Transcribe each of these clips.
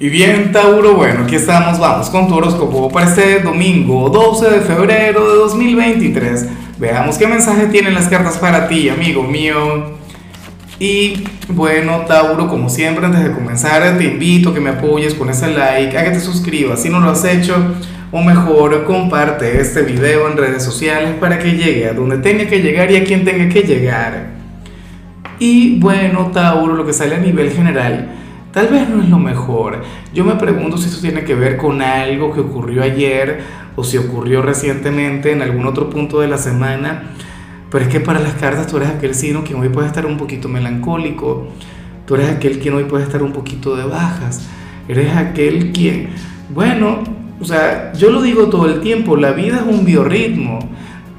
Y bien, Tauro, bueno, aquí estamos, vamos con tu horóscopo para este domingo 12 de febrero de 2023. Veamos qué mensaje tienen las cartas para ti, amigo mío. Y bueno, Tauro, como siempre, antes de comenzar, te invito a que me apoyes con ese like, a que te suscribas si no lo has hecho, o mejor, comparte este video en redes sociales para que llegue a donde tenga que llegar y a quien tenga que llegar. Y bueno, Tauro, lo que sale a nivel general tal vez no es lo mejor. Yo me pregunto si eso tiene que ver con algo que ocurrió ayer o si ocurrió recientemente en algún otro punto de la semana. Pero es que para las cartas tú eres aquel signo quien hoy puede estar un poquito melancólico. Tú eres aquel quien hoy puede estar un poquito de bajas. Eres aquel quien, bueno, o sea, yo lo digo todo el tiempo, la vida es un biorritmo.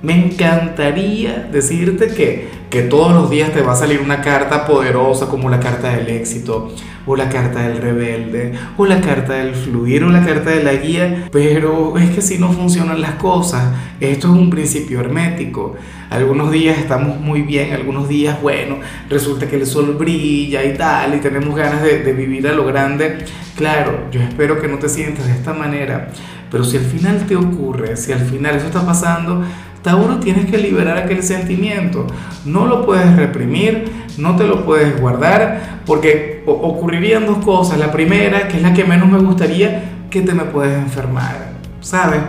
Me encantaría decirte que, que todos los días te va a salir una carta poderosa como la carta del éxito, o la carta del rebelde, o la carta del fluir, o la carta de la guía, pero es que si no funcionan las cosas, esto es un principio hermético. Algunos días estamos muy bien, algunos días, bueno, resulta que el sol brilla y tal, y tenemos ganas de, de vivir a lo grande. Claro, yo espero que no te sientas de esta manera, pero si al final te ocurre, si al final eso está pasando, Tauro tienes que liberar aquel sentimiento. No lo puedes reprimir, no te lo puedes guardar, porque ocurrirían dos cosas. La primera, que es la que menos me gustaría, que te me puedes enfermar. ¿Sabes?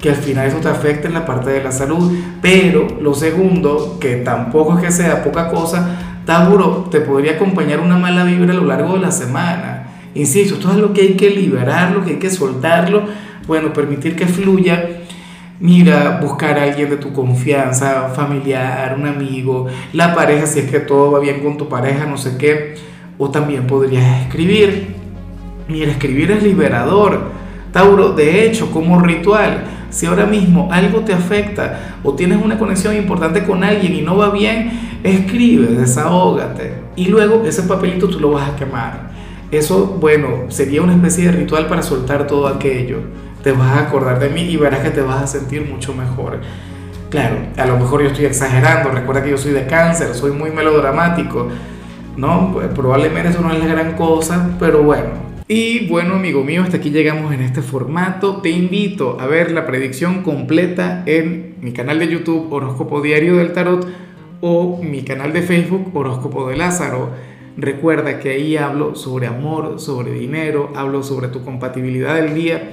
Que al final eso te afecte en la parte de la salud. Pero lo segundo, que tampoco es que sea poca cosa, Tauro te podría acompañar una mala vibra a lo largo de la semana. Insisto, esto es lo que hay que liberarlo, que hay que soltarlo. Bueno, permitir que fluya Mira, buscar a alguien de tu confianza, familiar, un amigo, la pareja, si es que todo va bien con tu pareja, no sé qué. O también podrías escribir. Mira, escribir es liberador. Tauro, de hecho, como ritual, si ahora mismo algo te afecta o tienes una conexión importante con alguien y no va bien, escribe, desahógate. Y luego ese papelito tú lo vas a quemar. Eso, bueno, sería una especie de ritual para soltar todo aquello te vas a acordar de mí y verás que te vas a sentir mucho mejor. Claro, a lo mejor yo estoy exagerando, recuerda que yo soy de cáncer, soy muy melodramático, ¿no? Pues probablemente eso no es la gran cosa, pero bueno. Y bueno, amigo mío, hasta aquí llegamos en este formato. Te invito a ver la predicción completa en mi canal de YouTube Horóscopo Diario del Tarot o mi canal de Facebook Horóscopo de Lázaro. Recuerda que ahí hablo sobre amor, sobre dinero, hablo sobre tu compatibilidad del día